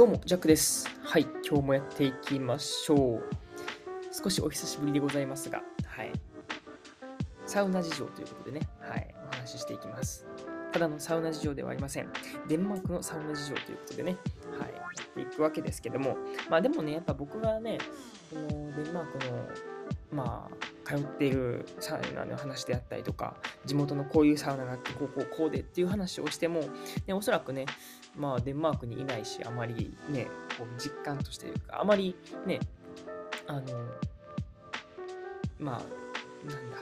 どうも、ジャックです。はい、今日もやっていきましょう。少しお久しぶりでございますが、はい。サウナ事情ということでね、はい、お話ししていきます。ただのサウナ事情ではありません。デンマークのサウナ事情ということでね、はい、やっていくわけですけども、まあでもね、やっぱ僕がね、このデンマークの、まあ、通っているサウナの話であったりとか、地元のこういうサウナがあって、こうこうこうでっていう話をしても、ね、おそらくね、まあ、デンマークにいないし、あまりね、こう実感としてというか、あまりね、あの、まあ、なんだ、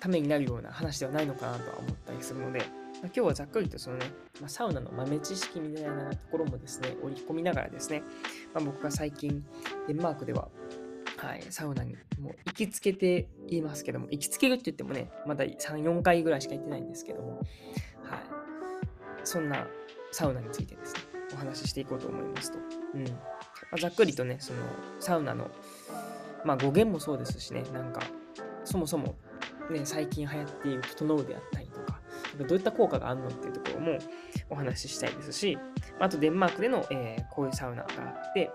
ためになるような話ではないのかなとは思ったりするので、ま、今日はざっくりとそのね、ま、サウナの豆知識みたいなところもですね、織り込みながらですね、まあ、僕が最近、デンマークでは、はい、サウナにもう行きつけていますけども、行きつけるって言ってもね、まだ3、4回ぐらいしか行ってないんですけども、はい、そんなサウナについてですね、お話ししていこうと思いますと。うん。まあ、ざっくりとね、そのサウナの、まあ語源もそうですしね、なんか、そもそもね、最近流行っている整うであったりとか、どういった効果があるのっていうところもお話ししたいですし、あとデンマークでの、えーこういうサウナがあって、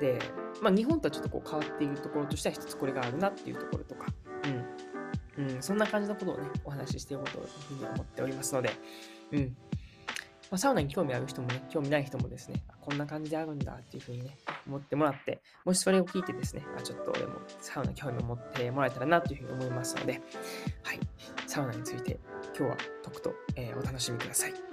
で、まあ日本とはちょっとこう変わっているところとしては一つこれがあるなっていうところとか、うん。うん、そんな感じのことをね、お話ししていこうというふうに思っておりますので、うん。まあ、サウナに興味ある人もね、興味ない人もですね、こんな感じであるんだっていうふうにね、思ってもらって、もしそれを聞いてですね、あちょっとでもサウナ興味を持ってもらえたらなというふうに思いますので、はい、サウナについて今日はとくと、えーお楽しみください。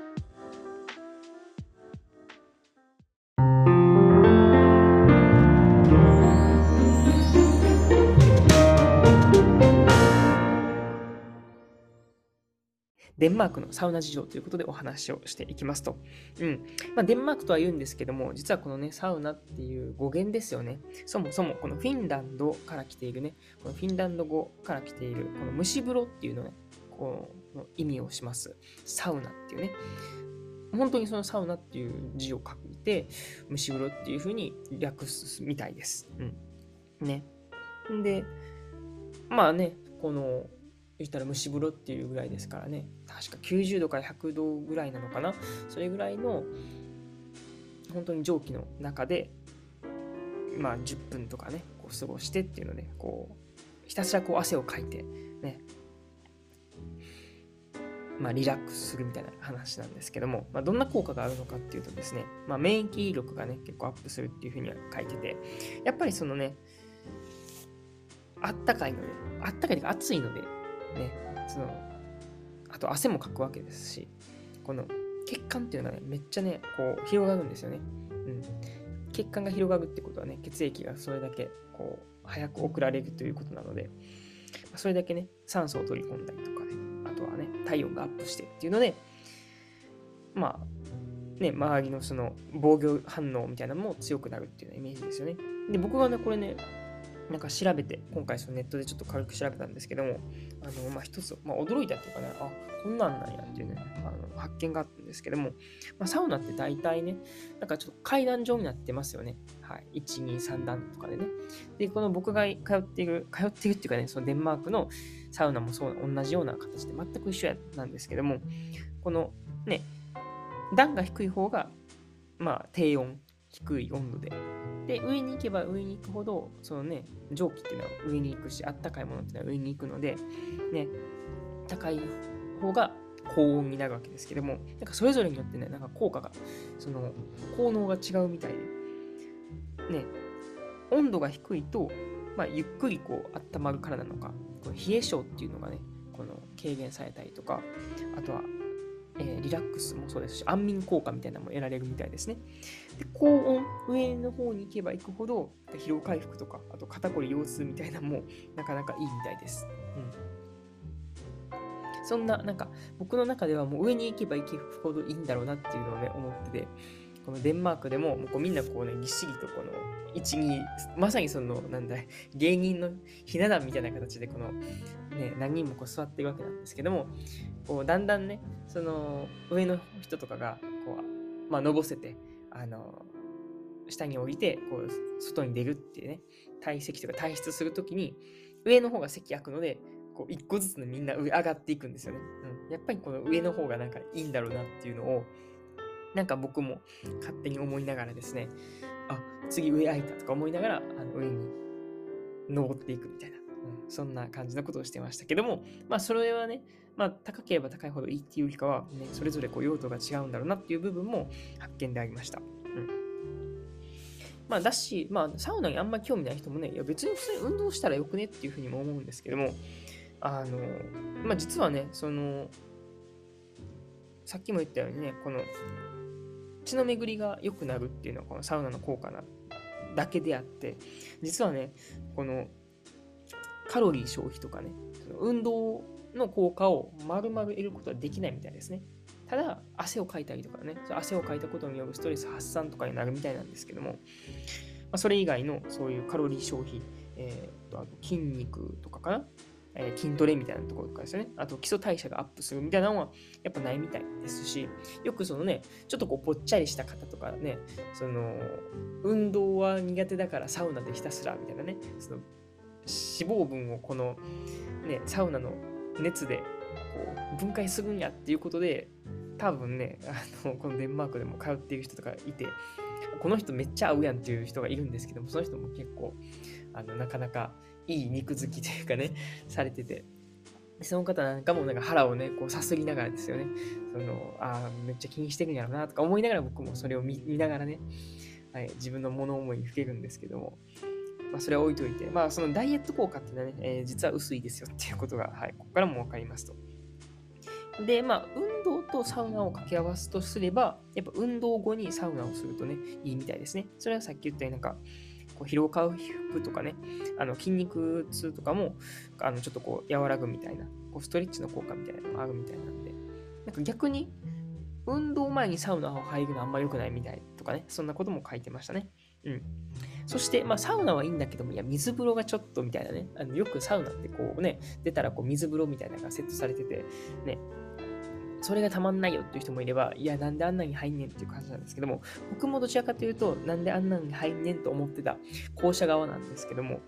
デンマークのサウナ事情ということでお話をしていきますと。うん。まあ、デンマークとは言うんですけども、実はこのね、サウナっていう語源ですよね。そもそもこのフィンランドから来ているね、このフィンランド語から来ている、この蒸し風呂っていうのね、この意味をします。サウナっていうね。本当にそのサウナっていう字を書いて、蒸し風呂っていう風に略すみたいです。うん。ね。で、まあね、この、言ったら蒸し風呂っていうぐらいですからね、確か90度から100度ぐらいなのかな、それぐらいの本当に蒸気の中で、まあ10分とかね、こう過ごしてっていうので、こう、ひたすらこう汗をかいて、ね、まあリラックスするみたいな話なんですけども、まあ、どんな効果があるのかっていうとですね、まあ、免疫力がね、結構アップするっていうふうには書いてて、やっぱりそのね、あったかいので、あったかいというか暑いので、ね、その、あと汗もかくわけですし、この血管っていうのがね、めっちゃね、こう、広がるんですよね。うん。血管が広がるってことはね、血液がそれだけ、こう、早く送られるということなので、それだけね、酸素を取り込んだりとかね、あとはね、体温がアップしてっていうので、まあ、ね、周りのその防御反応みたいなのも強くなるっていうイメージですよね。で、僕はね、これね、なんか調べて、今回そのネットでちょっと軽く調べたんですけども、あの、まあ、一つ、まあ、驚いたっていうかね、あ、こんなんなんやっていうね、あの発見があったんですけども、まあ、サウナって大体ね、なんかちょっと階段状になってますよね。はい。1、2、3段とかでね。で、この僕が通っている、通っているっていうかね、そのデンマークのサウナもそう、同じような形で全く一緒やなんですけども、このね、段が低い方が、まあ、低温、低い温度で、で、上に行けば上に行くほど、そのね、蒸気っていうのは上に行くし、あったかいものっていうのは上に行くので、ね、高い方が高温になるわけですけども、なんかそれぞれによってね、なんか効果が、その、効能が違うみたいで、ね、温度が低いと、まあ、ゆっくりこう、温まるからなのか、この冷え性っていうのがね、この軽減されたりとか、あとは、えーリラックスもそうですし、安眠効果みたいなのも得られるみたいですね。で高温、上の方に行けば行くほど、疲労回復とか、あと肩こり腰痛みたいなのもなかなかいいみたいです。うん。そんな、なんか、僕の中ではもう上に行けば行くほどいいんだろうなっていうのをね、思ってて、このデンマークでも、もうこうみんなこうね、ぎっしりとこの、1、2、まさにその、なんだ、芸人のひな壇みたいな形で、この、ね、何人もこう座ってるわけなんですけども、こう、だんだんね、その、上の人とかが、こう、まあ、のぼせて、あの、下に降りて、こう、外に出るっていうね、退席とか退出するときに、上の方が席空くので、こう、一個ずつのみんな上上がっていくんですよね。うん。やっぱりこの上の方がなんかいいんだろうなっていうのを、なんか僕も勝手に思いながらですね、あ、次上空いたとか思いながら、あの上に登っていくみたいな、うん、そんな感じのことをしてましたけども、まあそれはね、まあ高ければ高いほどいいっていうよりかは、ね、それぞれこう用途が違うんだろうなっていう部分も発見でありました。まあ、だし、まあ、サウナにあんま興味ない人もね、いや別に普通に運動したらよくねっていうふうにも思うんですけども、あの、まあ、実はね、その、さっきも言ったようにね、この血の巡りが良くなるっていうのはこのサウナの効果なだけであって実はねこのカロリー消費とかねその運動の効果を丸々得ることはできないみたいですね。ただ汗をかいたりとかね汗をかいたことによるストレス発散とかになるみたいなんですけども、まあ、それ以外のそういうカロリー消費、えー、とあと筋肉とかかなえー、筋トレみたいなところとかですよね。あと基礎代謝がアップするみたいなのはやっぱないみたいですし、よくそのね、ちょっとこうぽっちゃりした方とかね、その、運動は苦手だからサウナでひたすらみたいなね、その脂肪分をこのね、サウナの熱でこう分解するんやっていうことで、多分ね、あのこのデンマークでも通っている人とかいて、この人めっちゃ合うやんっていう人がいるんですけども、その人も結構、あのなかなかいい肉付きというかね、されてて、その方なんかもなんか腹をね、こうさすりながらですよね、その、ああ、めっちゃ気にしてるんやろうなとか思いながら僕もそれを見ながらね、はい、自分の物思いにふけるんですけども、まあ、それは置いといて、まあ、そのダイエット効果っていうのはね、えー、実は薄いですよっていうことが、はい、ここからもわかりますと。で、まあ、運動とサウナを掛け合わすとすれば、やっぱ運動後にサウナをするとね、いいみたいですね。それはさっき言ったようになんか、こう疲労回復とかね、あの筋肉痛とかも、あのちょっとこう和らぐみたいな、こうストレッチの効果みたいなのがあるみたいなんで、なんか逆に、運動前にサウナを入るのあんま良くないみたいとかね、そんなことも書いてましたね。うん。そして、まあ、サウナはいいんだけども、いや、水風呂がちょっとみたいなね、あのよくサウナってこうね、出たらこう水風呂みたいなのがセットされてて、ね、それがたまんないよっていう人もいれば、いや、なんであんなに入んねんっていう感じなんですけども、僕もどちらかというと、なんであんなに入んねんと思ってた校舎側なんですけども、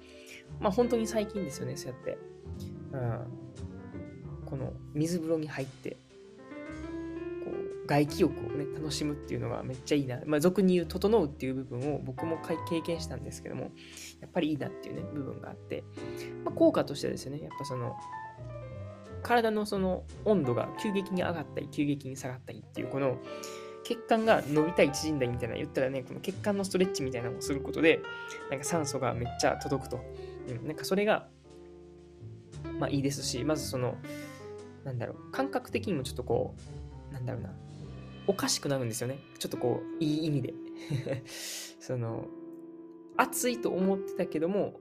まあ本当に最近ですよね、そうやって。うん、この水風呂に入って、こう外気浴をね、楽しむっていうのがめっちゃいいな。まあ俗に言う、整うっていう部分を僕も経験したんですけども、やっぱりいいなっていうね、部分があって、まあ、効果としてですね、やっぱその、体のその温度が急激に上がったり急激に下がったりっていうこの血管が伸びたり縮んだりみたいな言ったらねこの血管のストレッチみたいなのをすることでなんか酸素がめっちゃ届くと、うん、なんかそれがまあいいですしまずそのなんだろう感覚的にもちょっとこうなんだろうなおかしくなるんですよね。ちょっとこういい意味で。その暑いと思ってたけども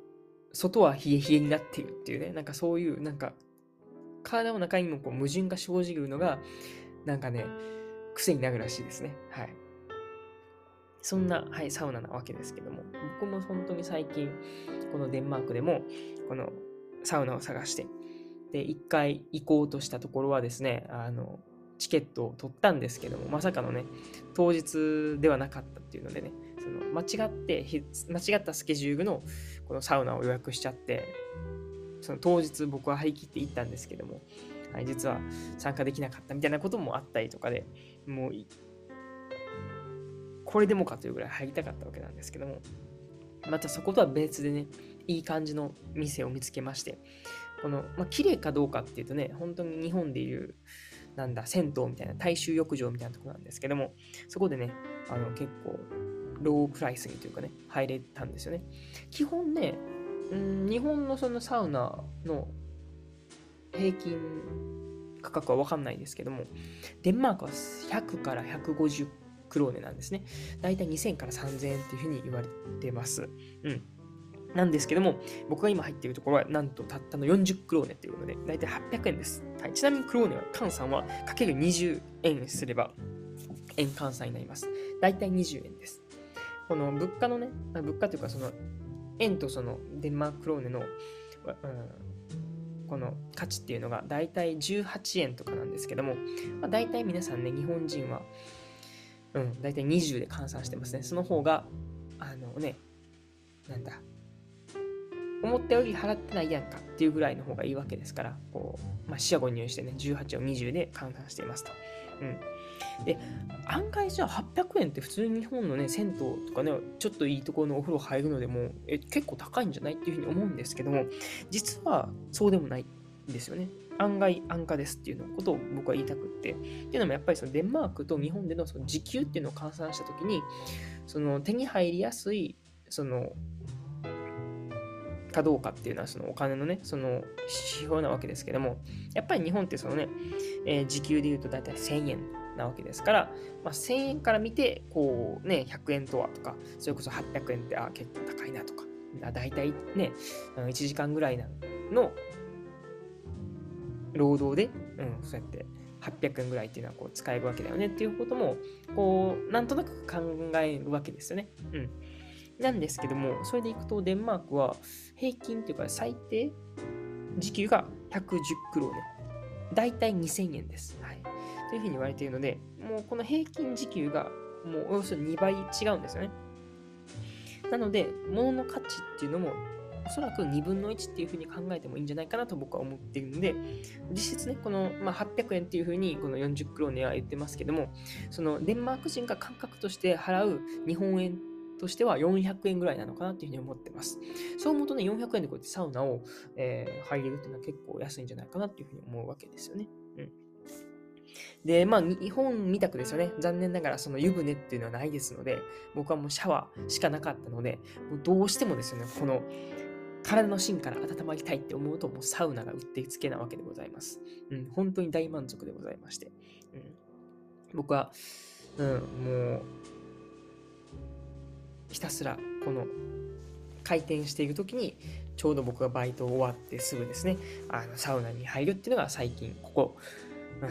外は冷え冷えになっているっていうねなんかそういうなんか体の中にもこう矛盾が生じるのが、なんかね、癖になるらしいですね。はい。そんな、はい、サウナなわけですけども、僕も本当に最近、このデンマークでも、このサウナを探して、で、一回行こうとしたところはですね、あの、チケットを取ったんですけども、まさかのね、当日ではなかったっていうのでね、その間違って、間違ったスケジュールのこのサウナを予約しちゃって、その当日僕は張り切って行ったんですけども、はい、実は参加できなかったみたいなこともあったりとかでもうこれでもかというぐらい入りたかったわけなんですけどもまたそことは別でねいい感じの店を見つけましてこの、まあ、綺麗かどうかっていうとね本当に日本でいうなんだ銭湯みたいな大衆浴場みたいなとこなんですけどもそこでねあの結構ロープライスにというかね入れたんですよね。基本ねうん日本のそのサウナの平均価格は分かんないですけども、デンマークは100から150クローネなんですね。だいたい2000から3000円っていうふうに言われてます。うん。なんですけども、僕が今入っているところは、なんとたったの40クローネっていうので、だいたい800円です。はい、ちなみにクローネは、換算はかける20円すれば、円換算になります。だいたい20円です。この物価のね、物価というかその円とそのデンマークローネの、うん、この価値っていうのが大体18円とかなんですけども、まあ、大体皆さんね、日本人は、うん、大体20で換算してますね。その方が、あのね、なんだ、思ったより払ってないやんかっていうぐらいの方がいいわけですから、こう、まあ、四捨五入してね、18を20で換算していますと。うん。で、案外じゃあ800円って普通に日本のね、銭湯とかね、ちょっといいところのお風呂入るのでも、え結構高いんじゃないっていうふうに思うんですけども、実はそうでもないんですよね。案外安価ですっていうのことを僕は言いたくって。っていうのもやっぱりそのデンマークと日本でのその時給っていうのを換算したときに、その手に入りやすい、そのかどうかっていうのはそのお金のね、その指標なわけですけども、やっぱり日本ってそのね、えー、時給で言うと大体1000円なわけですから、まあ、1000円から見て、こうね、100円とはとか、それこそ800円って、あ、結構高いなとか、大体ね、1時間ぐらいの労働で、うん、そうやって800円ぐらいっていうのはこう使えるわけだよねっていうことも、こう、なんとなく考えるわけですよね。うん。なんですけども、それでいくとデンマークは平均っていうか最低時給が110クローネ。だいたい2000円です。はい。というふうに言われているので、もうこの平均時給がもうおよそ2倍違うんですよね。なので、物の価値っていうのもおそらく2分の1っていうふうに考えてもいいんじゃないかなと僕は思っているので、実質ね、この、まあ、800円っていうふうにこの40クローネは言ってますけども、そのデンマーク人が感覚として払う日本円としては400円ぐらいなのかなっていうふうに思ってます。そう思うとね、400円でこうやってサウナを、えー、入れるっていうのは結構安いんじゃないかなっていうふうに思うわけですよね。うん。で、まあ、日本みたくですよね。残念ながらその湯船っていうのはないですので、僕はもうシャワーしかなかったので、もうどうしてもですよね、この体の芯から温まりたいって思うと、もうサウナがうってつけなわけでございます。うん、本当に大満足でございまして。うん、僕は、うん、もう、ひたすらこの開店している時にちょうど僕がバイト終わってすぐですねあのサウナに入るっていうのが最近ここ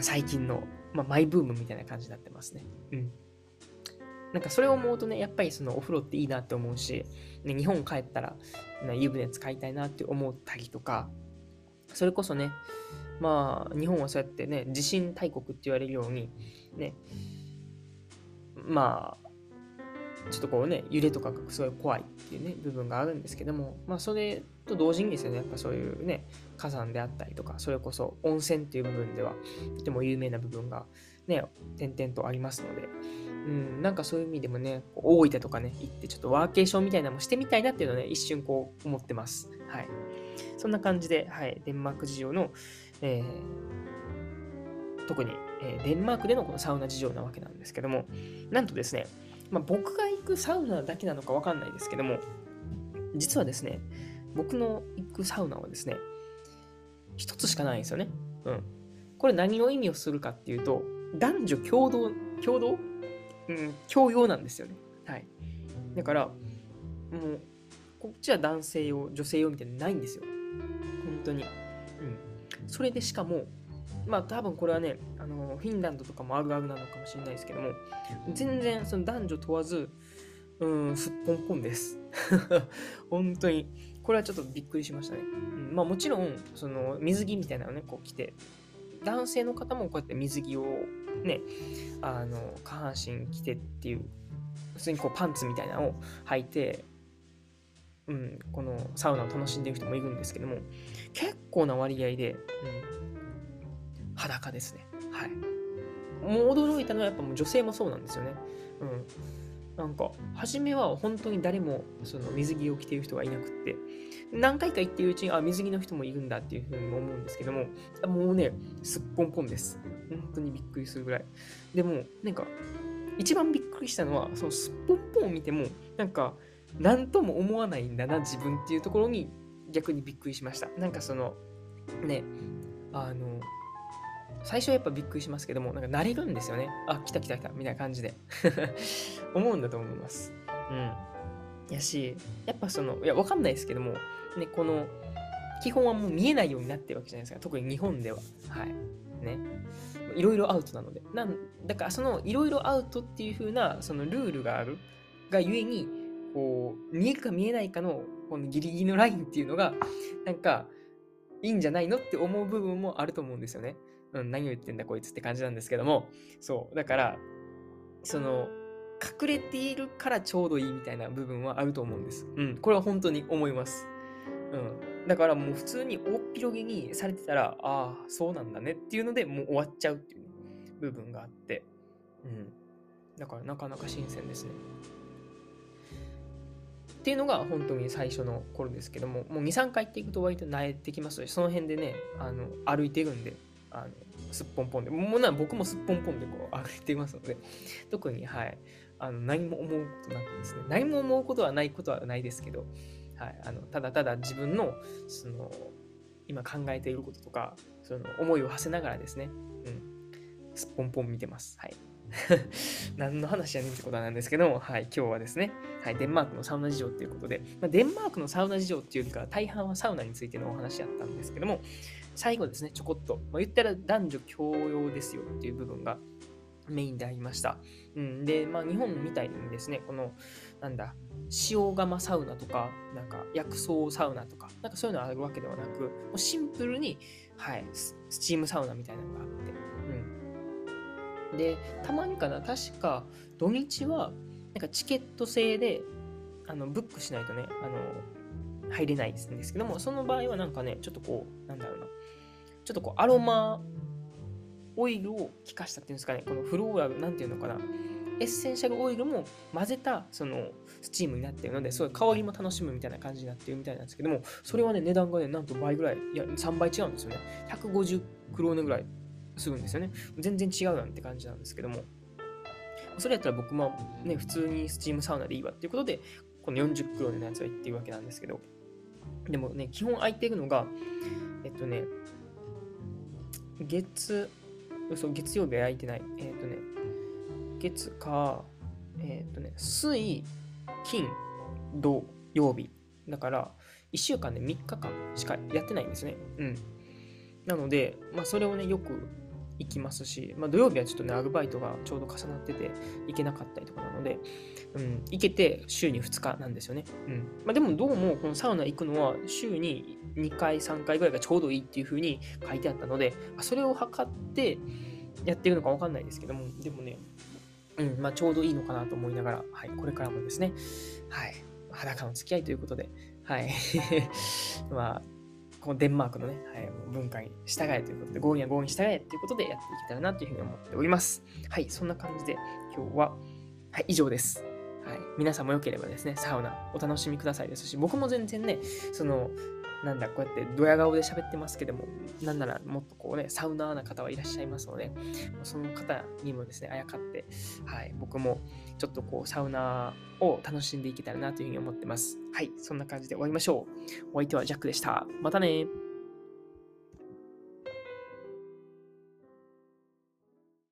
最近の、まあ、マイブームみたいな感じになってますね。うん。なんかそれを思うとねやっぱりそのお風呂っていいなって思うし、ね、日本帰ったら湯船使いたいなって思ったりとかそれこそねまあ日本はそうやってね地震大国って言われるようにねまあちょっとこうね、揺れとかがすごい怖いっていうね、部分があるんですけども、まあそれと同時にですね、やっぱそういうね、火山であったりとか、それこそ温泉っていう部分では、とても有名な部分がね、点々とありますので、うん、なんかそういう意味でもね、大分とかね、行ってちょっとワーケーションみたいなのもしてみたいなっていうのをね、一瞬こう思ってます。はい。そんな感じで、はい、デンマーク事情の、えー、特に、えー、デンマークでのこのサウナ事情なわけなんですけども、なんとですね、まあ、僕が行くサウナだけなのかわかんないですけども、実はですね、僕の行くサウナはですね、一つしかないんですよね。うん。これ何を意味をするかっていうと、男女共同、共同？うん、共用なんですよね。はい。だから、もう、こっちは男性用、女性用みたいなのないんですよ。本当に。うん。それでしかも、まあ多分これはね、あのフィンランドとかもあるあるなのかもしれないですけども、全然その男女問わず、うん、すっぽんぽんです。本当に。これはちょっとびっくりしましたね。うん、まあもちろん、その水着みたいなのね、こう着て、男性の方もこうやって水着をね、あの、下半身着てっていう、普通にこうパンツみたいなのを履いて、うん、このサウナを楽しんでる人もいるんですけども、結構な割合で、うん、裸ですね。はい。もう驚いたのはやっぱもう女性もそうなんですよね。うん。なんか、初めは本当に誰もその水着を着ている人がいなくって、何回か行ってるうちに、あ、水着の人もいるんだっていうふうに思うんですけども、もうね、すっぽんぽんです。本当にびっくりするぐらい。でも、なんか、一番びっくりしたのは、そのすっぽんぽんを見ても、なんか、何とも思わないんだな、自分っていうところに逆にびっくりしました。なんかその、ね、あの、最初はやっぱびっくりしますけども、なんか慣れるんですよね。あ、来た来た来た、みたいな感じで。思うんだと思います。うん。やし、やっぱその、いや、わかんないですけども、ね、この、基本はもう見えないようになってるわけじゃないですか。特に日本では。はい。ね。いろいろアウトなので。なんだから、そのいろいろアウトっていう風な、そのルールがあるがゆえに、こう、見えるか見えないかの、このギリギリのラインっていうのが、なんか、いいんじゃないのって思う部分もあると思うんですよね。うん、何を言ってんだこいつって感じなんですけども、そう、だから、その、隠れているからちょうどいいみたいな部分はあると思うんです。うん、これは本当に思います。うん。だからもう普通に大っ広げにされてたら、ああ、そうなんだねっていうのでもう終わっちゃうっていう。部分があって、うん。だからなかなか新鮮ですね。っていうのが本当に最初の頃ですけども、もう2、3回行っていくと割と慣れてきますし、その辺でね、あの歩いてるんで、あのすっぽんぽんで、もうな僕もすっぽんぽんでこう歩いていますので、特に、はい、あの何も思うことなくですね、何も思うことはないことはないですけど、はい、あのただただ自分のその今考えていることとか、その思いを馳せながらですね、うん、すっぽんぽん見てます。はい。何の話やねんってことなんですけども、はい、今日はですね、はい、デンマークのサウナ事情っていうことで、まあ、デンマークのサウナ事情っていうよりか大半はサウナについてのお話やったんですけども、最後ですね、ちょこっと、まあ、言ったら男女共用ですよっていう部分がメインでありました。うん、で、まあ、日本みたいにですね、この、なんだ、塩釜サウナとか、なんか薬草サウナとか、なんかそういうのあるわけではなく、もうシンプルに、はい、スチームサウナみたいなのがあって、で、たまにかな、確か土日は、なんかチケット制で、あの、ブックしないとね、あの、入れないんですけども、その場合はなんかね、ちょっとこう、なんだろうな、ちょっとこう、アロマオイルを効かしたっていうんですかね、このフローラル、なんていうのかな、エッセンシャルオイルも混ぜたそのスチームになってるので、そうい香りも楽しむみたいな感じになってるみたいなんですけども、それはね、値段がね、なんと倍ぐらい、いや、3倍違うんですよね。150クローネぐらいするんですよね。全然違うなんて感じなんですけども。それやったら僕もね、普通にスチームサウナでいいわっていうことで、この40クロネのやつは言ってるわけなんですけど、でもね、基本空いてるのが、えっとね、月、そう、月曜日は空いてない。えっとね、月、火、えっ、とね、水、金、土、曜日。だから、1週間で3日間しかやってないんですね。うん。なので、まあ、それをね、よく行きますし、まあ、土曜日はちょっとね、アルバイトがちょうど重なってて、行けなかったりとかなので、うん、行けて週に2日なんですよね。うん。まあ、でも、どうも、このサウナ行くのは、週に2回、3回ぐらいがちょうどいいっていう風に書いてあったので、それを測ってやってるのかわかんないですけども、でもね、うん、まあ、ちょうどいいのかなと思いながら、はい、これからもですね、はい、裸の付き合いということで、はい、まあ、このデンマークのね、はい、文化に従えということで、合意は合意に従えということでやっていけたらなというふうに思っております。はい、そんな感じで今日は、はい、以上です。はい、皆さんもよければですね、サウナお楽しみくださいですし、僕も全然ね、その、なんだ、こうやってドヤ顔で喋ってますけども、なんならもっとこうね、サウナーな方はいらっしゃいますので、その方にもですね、あやかって、はい、僕もちょっとこう、サウナーを楽しんでいけたらなというふうに思ってます。はい、そんな感じで終わりましょう。お相手はジャックでした。またね